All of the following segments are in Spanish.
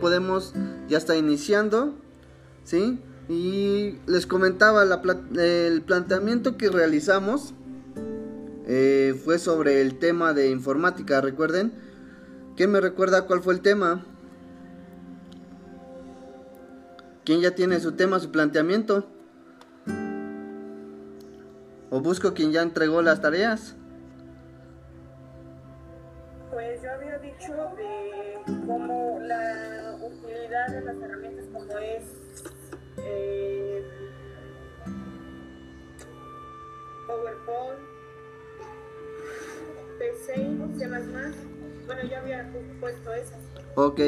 podemos, ya está iniciando, ¿sí? Y les comentaba, el planteamiento que realizamos eh, fue sobre el tema de informática, recuerden. ¿Quién me recuerda cuál fue el tema? ¿Quién ya tiene su tema, su planteamiento? ¿O busco quien ya entregó las tareas? Pues yo había dicho de cómo la utilidad de las herramientas como es eh, PowerPoint, PC, más más. Bueno, yo había puesto esas. Ok.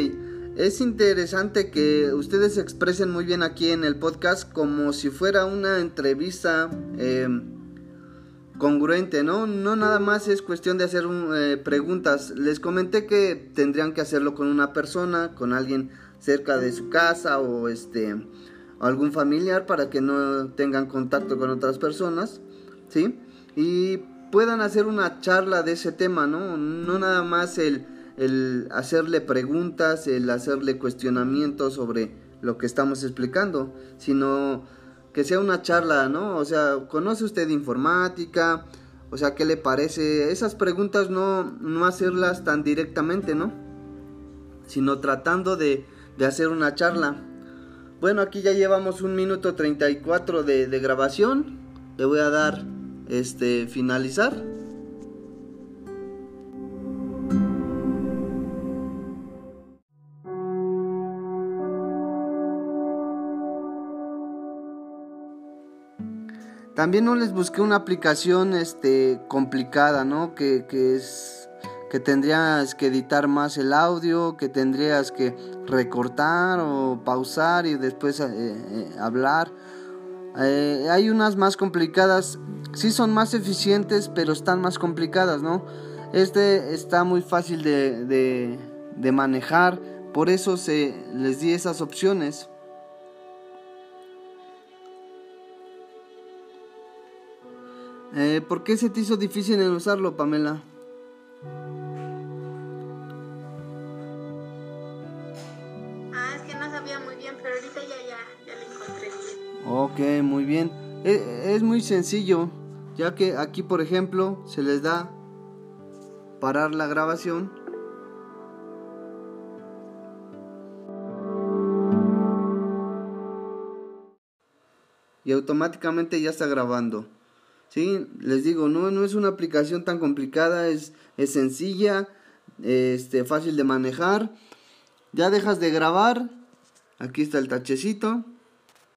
Es interesante que ustedes se expresen muy bien aquí en el podcast como si fuera una entrevista eh, congruente, ¿no? No nada más es cuestión de hacer eh, preguntas. Les comenté que tendrían que hacerlo con una persona, con alguien cerca de su casa o este algún familiar para que no tengan contacto con otras personas, ¿sí? Y puedan hacer una charla de ese tema, ¿no? No nada más el el hacerle preguntas, el hacerle cuestionamientos sobre lo que estamos explicando, sino que sea una charla, ¿no? O sea, ¿conoce usted informática? O sea, ¿qué le parece? Esas preguntas no, no hacerlas tan directamente, ¿no? Sino tratando de, de hacer una charla. Bueno, aquí ya llevamos un minuto 34 de, de grabación. Le voy a dar este finalizar. También no les busqué una aplicación este, complicada, ¿no? Que, es que tendrías que editar más el audio, que tendrías que recortar o pausar y después eh, eh, hablar. Eh, hay unas más complicadas, sí son más eficientes, pero están más complicadas, ¿no? Este está muy fácil de, de manejar, por eso se les di esas opciones. Eh, ¿Por qué se te hizo difícil en usarlo, Pamela? Ah, es que no sabía muy bien, pero ahorita ya, ya, ya lo encontré Ok, muy bien. E, es, muy sencillo, ya que aquí, por ejemplo, se les da parar la grabación. Y automáticamente ya está grabando. Sí, les digo, no, no es una aplicación tan complicada, es, es sencilla, este, fácil de manejar. Ya dejas de grabar, aquí está el tachecito,